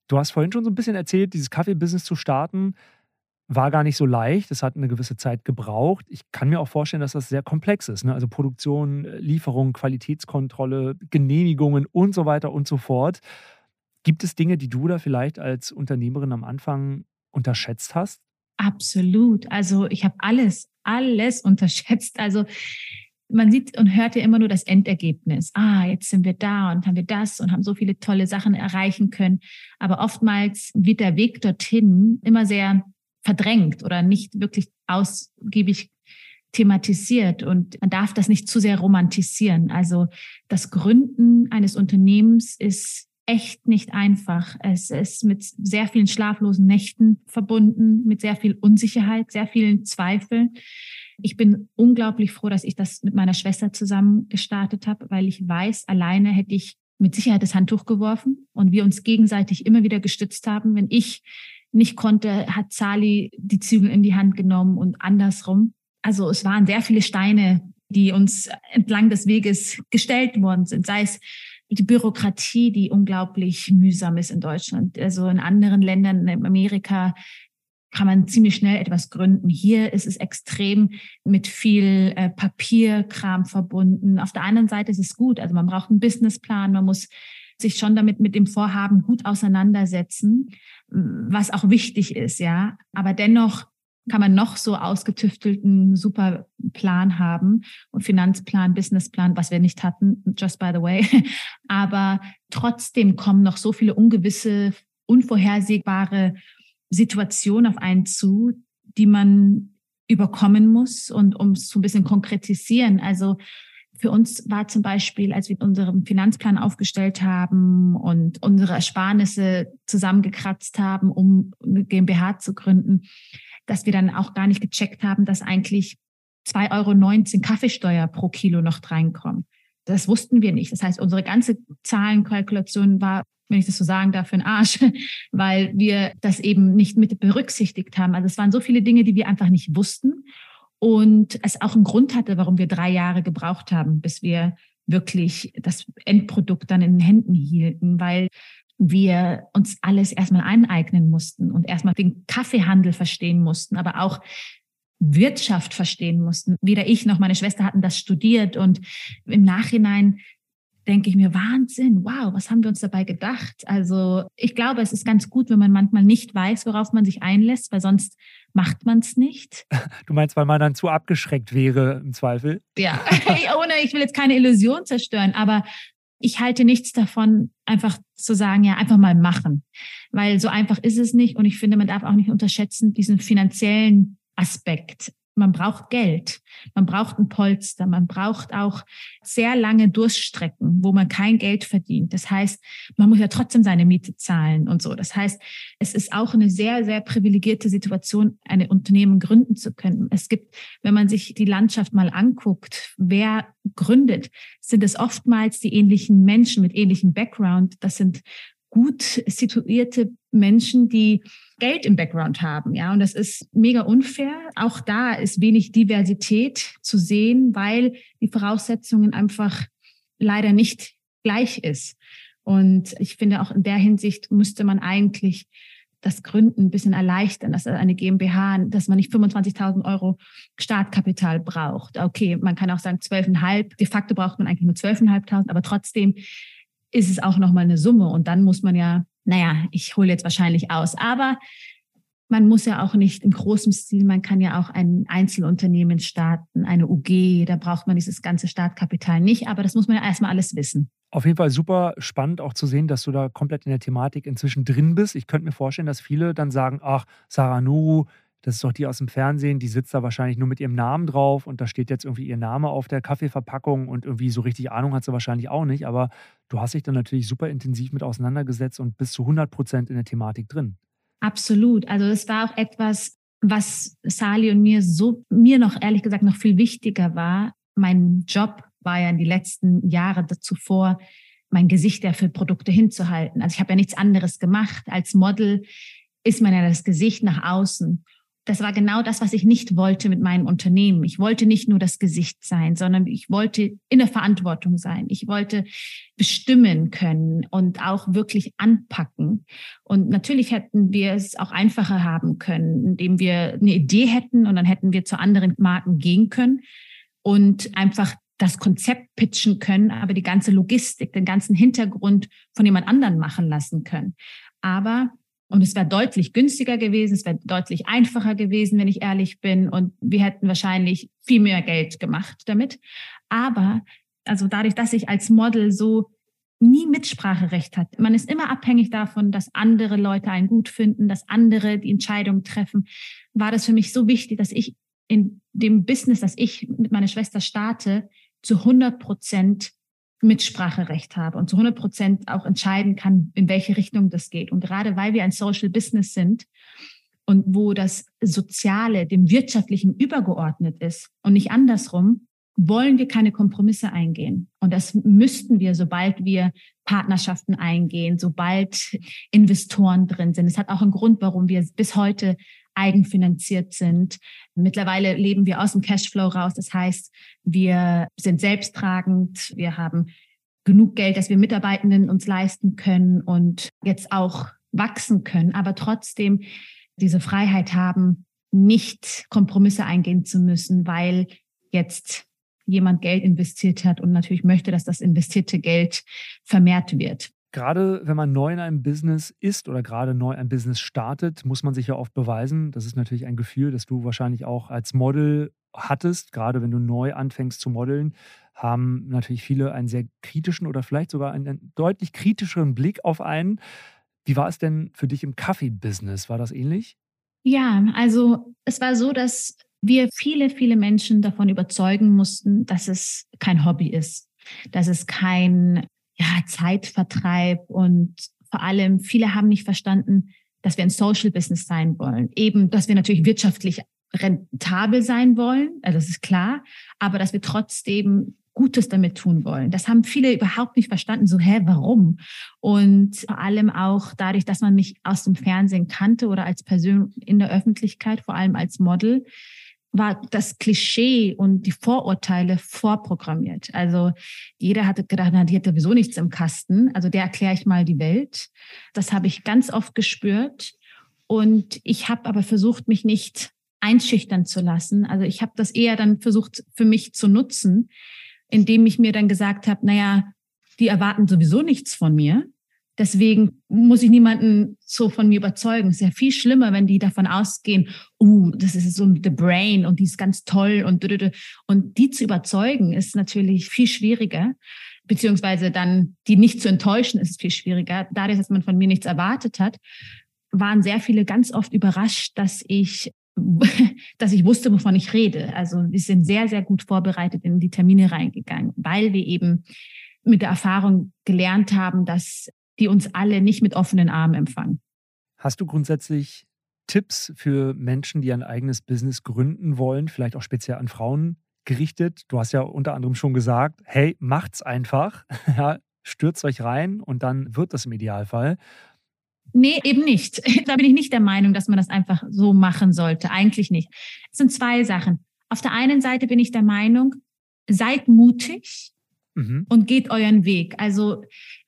Du hast vorhin schon so ein bisschen erzählt, dieses Kaffee-Business zu starten war gar nicht so leicht. Es hat eine gewisse Zeit gebraucht. Ich kann mir auch vorstellen, dass das sehr komplex ist. Ne? Also Produktion, Lieferung, Qualitätskontrolle, Genehmigungen und so weiter und so fort. Gibt es Dinge, die du da vielleicht als Unternehmerin am Anfang unterschätzt hast? Absolut. Also ich habe alles, alles unterschätzt. Also man sieht und hört ja immer nur das Endergebnis. Ah, jetzt sind wir da und haben wir das und haben so viele tolle Sachen erreichen können. Aber oftmals wird der Weg dorthin immer sehr verdrängt oder nicht wirklich ausgiebig thematisiert und man darf das nicht zu sehr romantisieren. Also das Gründen eines Unternehmens ist echt nicht einfach. Es ist mit sehr vielen schlaflosen Nächten verbunden, mit sehr viel Unsicherheit, sehr vielen Zweifeln. Ich bin unglaublich froh, dass ich das mit meiner Schwester zusammen gestartet habe, weil ich weiß, alleine hätte ich mit Sicherheit das Handtuch geworfen und wir uns gegenseitig immer wieder gestützt haben. Wenn ich nicht konnte, hat Sali die Zügel in die Hand genommen und andersrum. Also es waren sehr viele Steine, die uns entlang des Weges gestellt worden sind, sei es die Bürokratie, die unglaublich mühsam ist in Deutschland. Also in anderen Ländern, in Amerika, kann man ziemlich schnell etwas gründen. Hier ist es extrem mit viel äh, Papierkram verbunden. Auf der anderen Seite ist es gut. Also man braucht einen Businessplan, man muss sich schon damit mit dem Vorhaben gut auseinandersetzen was auch wichtig ist, ja. Aber dennoch kann man noch so ausgetüftelten super Plan haben und Finanzplan, Businessplan, was wir nicht hatten, just by the way. Aber trotzdem kommen noch so viele ungewisse, unvorhersehbare Situationen auf einen zu, die man überkommen muss und um es so ein bisschen konkretisieren. Also für uns war zum Beispiel, als wir unseren Finanzplan aufgestellt haben und unsere Ersparnisse zusammengekratzt haben, um eine GmbH zu gründen, dass wir dann auch gar nicht gecheckt haben, dass eigentlich 2,19 Euro Kaffeesteuer pro Kilo noch reinkommen. Das wussten wir nicht. Das heißt, unsere ganze Zahlenkalkulation war, wenn ich das so sagen darf, für den Arsch, weil wir das eben nicht mit berücksichtigt haben. Also es waren so viele Dinge, die wir einfach nicht wussten und es auch einen Grund hatte, warum wir drei Jahre gebraucht haben, bis wir wirklich das Endprodukt dann in den Händen hielten, weil wir uns alles erstmal aneignen mussten und erstmal den Kaffeehandel verstehen mussten, aber auch Wirtschaft verstehen mussten. Weder ich noch meine Schwester hatten das studiert und im Nachhinein denke ich mir, Wahnsinn, wow, was haben wir uns dabei gedacht? Also ich glaube, es ist ganz gut, wenn man manchmal nicht weiß, worauf man sich einlässt, weil sonst macht man es nicht. Du meinst, weil man dann zu abgeschreckt wäre im Zweifel? Ja, ohne, ich will jetzt keine Illusion zerstören, aber ich halte nichts davon, einfach zu sagen, ja, einfach mal machen. Weil so einfach ist es nicht. Und ich finde, man darf auch nicht unterschätzen, diesen finanziellen Aspekt man braucht Geld, man braucht ein Polster, man braucht auch sehr lange Durststrecken, wo man kein Geld verdient. Das heißt, man muss ja trotzdem seine Miete zahlen und so. Das heißt, es ist auch eine sehr, sehr privilegierte Situation, eine Unternehmen gründen zu können. Es gibt, wenn man sich die Landschaft mal anguckt, wer gründet, sind es oftmals die ähnlichen Menschen mit ähnlichem Background. Das sind gut situierte Menschen, die Geld im Background haben, ja. Und das ist mega unfair. Auch da ist wenig Diversität zu sehen, weil die Voraussetzungen einfach leider nicht gleich ist. Und ich finde auch in der Hinsicht müsste man eigentlich das Gründen ein bisschen erleichtern, dass eine GmbH, dass man nicht 25.000 Euro Startkapital braucht. Okay, man kann auch sagen 12,5. De facto braucht man eigentlich nur 12.500, aber trotzdem ist es auch nochmal eine Summe. Und dann muss man ja, naja, ich hole jetzt wahrscheinlich aus. Aber man muss ja auch nicht im großen Stil, man kann ja auch ein Einzelunternehmen starten, eine UG, da braucht man dieses ganze Startkapital nicht, aber das muss man ja erstmal alles wissen. Auf jeden Fall super spannend auch zu sehen, dass du da komplett in der Thematik inzwischen drin bist. Ich könnte mir vorstellen, dass viele dann sagen, ach, Sarah Nuru, das ist doch die aus dem Fernsehen, die sitzt da wahrscheinlich nur mit ihrem Namen drauf und da steht jetzt irgendwie ihr Name auf der Kaffeeverpackung und irgendwie so richtig Ahnung hat sie wahrscheinlich auch nicht. Aber du hast dich dann natürlich super intensiv mit auseinandergesetzt und bist zu 100 Prozent in der Thematik drin. Absolut. Also es war auch etwas, was Sali und mir so, mir noch ehrlich gesagt noch viel wichtiger war. Mein Job war ja in die letzten Jahre zuvor, mein Gesicht ja für Produkte hinzuhalten. Also ich habe ja nichts anderes gemacht. Als Model ist man ja das Gesicht nach außen das war genau das, was ich nicht wollte mit meinem Unternehmen. Ich wollte nicht nur das Gesicht sein, sondern ich wollte in der Verantwortung sein. Ich wollte bestimmen können und auch wirklich anpacken. Und natürlich hätten wir es auch einfacher haben können, indem wir eine Idee hätten und dann hätten wir zu anderen Marken gehen können und einfach das Konzept pitchen können, aber die ganze Logistik, den ganzen Hintergrund von jemand anderen machen lassen können. Aber und es wäre deutlich günstiger gewesen, es wäre deutlich einfacher gewesen, wenn ich ehrlich bin. Und wir hätten wahrscheinlich viel mehr Geld gemacht damit. Aber also dadurch, dass ich als Model so nie Mitspracherecht hat. Man ist immer abhängig davon, dass andere Leute einen gut finden, dass andere die Entscheidung treffen. War das für mich so wichtig, dass ich in dem Business, das ich mit meiner Schwester starte, zu 100 Prozent Mitspracherecht habe und zu 100 Prozent auch entscheiden kann, in welche Richtung das geht. Und gerade weil wir ein Social Business sind und wo das Soziale dem Wirtschaftlichen übergeordnet ist und nicht andersrum, wollen wir keine Kompromisse eingehen. Und das müssten wir, sobald wir Partnerschaften eingehen, sobald Investoren drin sind. Es hat auch einen Grund, warum wir bis heute eigenfinanziert sind. Mittlerweile leben wir aus dem Cashflow raus. Das heißt, wir sind selbsttragend. Wir haben genug Geld, dass wir Mitarbeitenden uns leisten können und jetzt auch wachsen können, aber trotzdem diese Freiheit haben, nicht Kompromisse eingehen zu müssen, weil jetzt jemand Geld investiert hat und natürlich möchte, dass das investierte Geld vermehrt wird. Gerade wenn man neu in einem Business ist oder gerade neu ein Business startet, muss man sich ja oft beweisen. Das ist natürlich ein Gefühl, das du wahrscheinlich auch als Model hattest. Gerade wenn du neu anfängst zu modeln, haben natürlich viele einen sehr kritischen oder vielleicht sogar einen deutlich kritischeren Blick auf einen. Wie war es denn für dich im Kaffee-Business? War das ähnlich? Ja, also es war so, dass wir viele, viele Menschen davon überzeugen mussten, dass es kein Hobby ist, dass es kein ja, Zeitvertreib und vor allem viele haben nicht verstanden, dass wir ein Social Business sein wollen. Eben, dass wir natürlich wirtschaftlich rentabel sein wollen, also das ist klar, aber dass wir trotzdem Gutes damit tun wollen. Das haben viele überhaupt nicht verstanden. So, hä, warum? Und vor allem auch dadurch, dass man mich aus dem Fernsehen kannte oder als Person in der Öffentlichkeit, vor allem als Model, war das Klischee und die Vorurteile vorprogrammiert. Also jeder hatte gedacht, na, die hat sowieso nichts im Kasten. Also der erkläre ich mal die Welt. Das habe ich ganz oft gespürt. Und ich habe aber versucht, mich nicht einschüchtern zu lassen. Also ich habe das eher dann versucht für mich zu nutzen, indem ich mir dann gesagt habe, naja, die erwarten sowieso nichts von mir. Deswegen muss ich niemanden so von mir überzeugen. Es ist ja viel schlimmer, wenn die davon ausgehen, uh, das ist so the brain und die ist ganz toll und und die zu überzeugen ist natürlich viel schwieriger, beziehungsweise dann die nicht zu enttäuschen ist viel schwieriger. Dadurch, dass man von mir nichts erwartet hat, waren sehr viele ganz oft überrascht, dass ich dass ich wusste, wovon ich rede. Also wir sind sehr, sehr gut vorbereitet in die Termine reingegangen, weil wir eben mit der Erfahrung gelernt haben, dass die uns alle nicht mit offenen Armen empfangen. Hast du grundsätzlich Tipps für Menschen, die ein eigenes Business gründen wollen, vielleicht auch speziell an Frauen gerichtet? Du hast ja unter anderem schon gesagt, hey, macht's einfach, stürzt euch rein und dann wird das im Idealfall. Nee, eben nicht. Da bin ich nicht der Meinung, dass man das einfach so machen sollte. Eigentlich nicht. Es sind zwei Sachen. Auf der einen Seite bin ich der Meinung, seid mutig mhm. und geht euren Weg. Also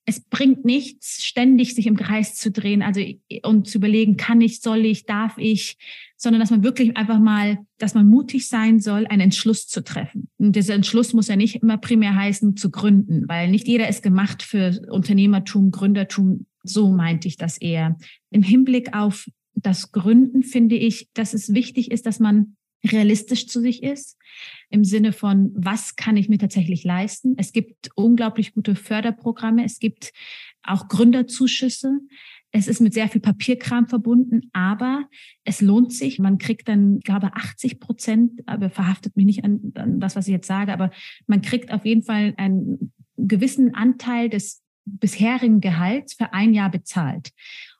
es bringt nichts, ständig sich im Kreis zu drehen, also und zu überlegen, kann ich, soll ich, darf ich, sondern dass man wirklich einfach mal, dass man mutig sein soll, einen Entschluss zu treffen. Und dieser Entschluss muss ja nicht immer primär heißen, zu gründen, weil nicht jeder ist gemacht für Unternehmertum, Gründertum. So meinte ich das eher. Im Hinblick auf das Gründen finde ich, dass es wichtig ist, dass man realistisch zu sich ist, im Sinne von, was kann ich mir tatsächlich leisten? Es gibt unglaublich gute Förderprogramme, es gibt auch Gründerzuschüsse. Es ist mit sehr viel Papierkram verbunden, aber es lohnt sich. Man kriegt dann, ich glaube, 80 Prozent, aber verhaftet mich nicht an, an das, was ich jetzt sage, aber man kriegt auf jeden Fall einen gewissen Anteil des bisherigen Gehalts für ein Jahr bezahlt.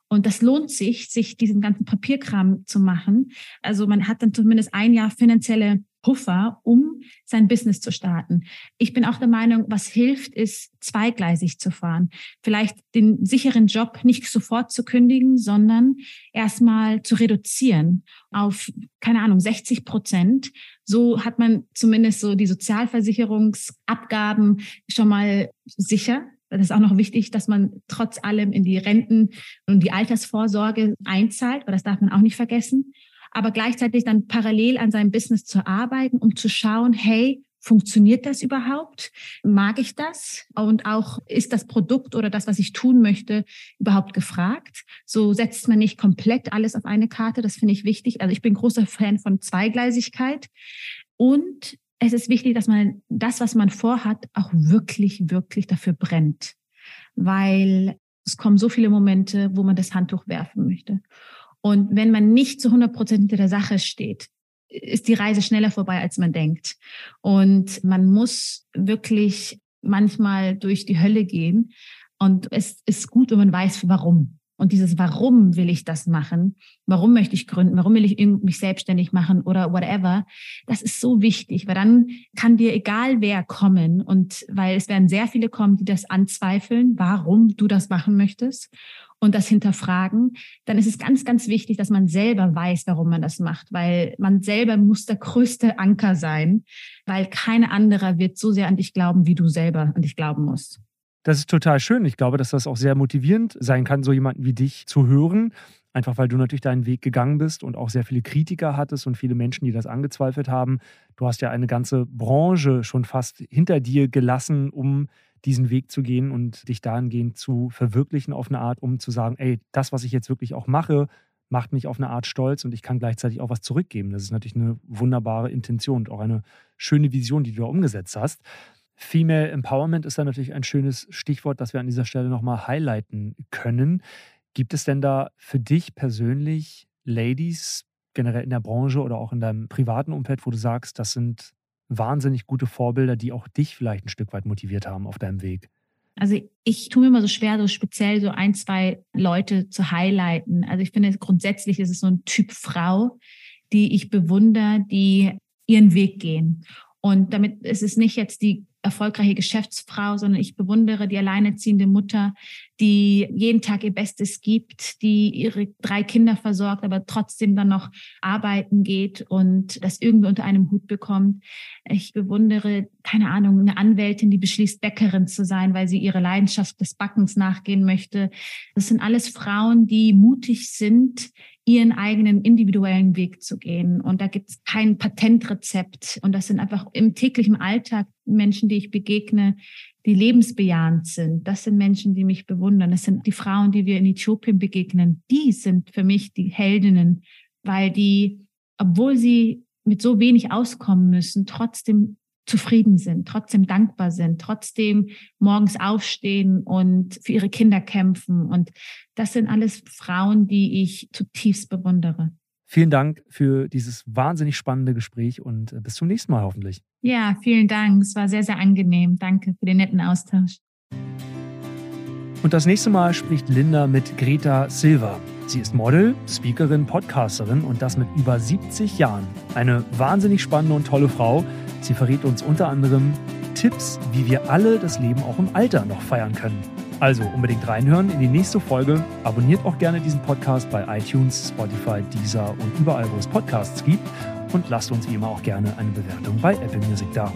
Und das lohnt sich, sich diesen ganzen Papierkram zu machen. Also man hat dann zumindest ein Jahr finanzielle Puffer, um sein Business zu starten. Ich bin auch der Meinung, was hilft, ist zweigleisig zu fahren. Vielleicht den sicheren Job nicht sofort zu kündigen, sondern erstmal zu reduzieren auf, keine Ahnung, 60 Prozent. So hat man zumindest so die Sozialversicherungsabgaben schon mal sicher das ist auch noch wichtig, dass man trotz allem in die Renten und die Altersvorsorge einzahlt, weil das darf man auch nicht vergessen. Aber gleichzeitig dann parallel an seinem Business zu arbeiten, um zu schauen, hey, funktioniert das überhaupt? Mag ich das? Und auch ist das Produkt oder das, was ich tun möchte, überhaupt gefragt? So setzt man nicht komplett alles auf eine Karte. Das finde ich wichtig. Also ich bin großer Fan von Zweigleisigkeit. Und es ist wichtig, dass man das, was man vorhat, auch wirklich, wirklich dafür brennt. Weil es kommen so viele Momente, wo man das Handtuch werfen möchte. Und wenn man nicht zu 100 Prozent hinter der Sache steht, ist die Reise schneller vorbei, als man denkt. Und man muss wirklich manchmal durch die Hölle gehen. Und es ist gut, wenn man weiß, warum. Und dieses Warum will ich das machen? Warum möchte ich gründen? Warum will ich mich selbstständig machen oder whatever? Das ist so wichtig, weil dann kann dir egal wer kommen und weil es werden sehr viele kommen, die das anzweifeln, warum du das machen möchtest und das hinterfragen, dann ist es ganz, ganz wichtig, dass man selber weiß, warum man das macht, weil man selber muss der größte Anker sein, weil kein anderer wird so sehr an dich glauben, wie du selber an dich glauben musst. Das ist total schön. Ich glaube, dass das auch sehr motivierend sein kann, so jemanden wie dich zu hören. Einfach weil du natürlich deinen Weg gegangen bist und auch sehr viele Kritiker hattest und viele Menschen, die das angezweifelt haben. Du hast ja eine ganze Branche schon fast hinter dir gelassen, um diesen Weg zu gehen und dich dahingehend zu verwirklichen auf eine Art, um zu sagen, ey, das, was ich jetzt wirklich auch mache, macht mich auf eine Art stolz und ich kann gleichzeitig auch was zurückgeben. Das ist natürlich eine wunderbare Intention und auch eine schöne Vision, die du da umgesetzt hast. Female Empowerment ist da natürlich ein schönes Stichwort, das wir an dieser Stelle nochmal highlighten können. Gibt es denn da für dich persönlich Ladies, generell in der Branche oder auch in deinem privaten Umfeld, wo du sagst, das sind wahnsinnig gute Vorbilder, die auch dich vielleicht ein Stück weit motiviert haben auf deinem Weg? Also ich tue mir immer so schwer, so speziell so ein, zwei Leute zu highlighten. Also ich finde grundsätzlich ist es so ein Typ Frau, die ich bewundere, die ihren Weg gehen. Und damit ist es nicht jetzt die erfolgreiche Geschäftsfrau, sondern ich bewundere die alleinerziehende Mutter, die jeden Tag ihr Bestes gibt, die ihre drei Kinder versorgt, aber trotzdem dann noch arbeiten geht und das irgendwie unter einem Hut bekommt. Ich bewundere, keine Ahnung, eine Anwältin, die beschließt, Bäckerin zu sein, weil sie ihre Leidenschaft des Backens nachgehen möchte. Das sind alles Frauen, die mutig sind, ihren eigenen individuellen Weg zu gehen. Und da gibt es kein Patentrezept. Und das sind einfach im täglichen Alltag Menschen, die ich begegne, die lebensbejahend sind. Das sind Menschen, die mich bewundern. Das sind die Frauen, die wir in Äthiopien begegnen. Die sind für mich die Heldinnen, weil die, obwohl sie mit so wenig auskommen müssen, trotzdem zufrieden sind, trotzdem dankbar sind, trotzdem morgens aufstehen und für ihre Kinder kämpfen. Und das sind alles Frauen, die ich zutiefst bewundere. Vielen Dank für dieses wahnsinnig spannende Gespräch und äh, bis zum nächsten Mal hoffentlich. Ja, vielen Dank. Es war sehr, sehr angenehm. Danke für den netten Austausch. Und das nächste Mal spricht Linda mit Greta Silva. Sie ist Model, Speakerin, Podcasterin und das mit über 70 Jahren. Eine wahnsinnig spannende und tolle Frau. Sie verrät uns unter anderem Tipps, wie wir alle das Leben auch im Alter noch feiern können. Also unbedingt reinhören in die nächste Folge. Abonniert auch gerne diesen Podcast bei iTunes, Spotify, Deezer und überall, wo es Podcasts gibt. Und lasst uns wie immer auch gerne eine Bewertung bei Apple Music da.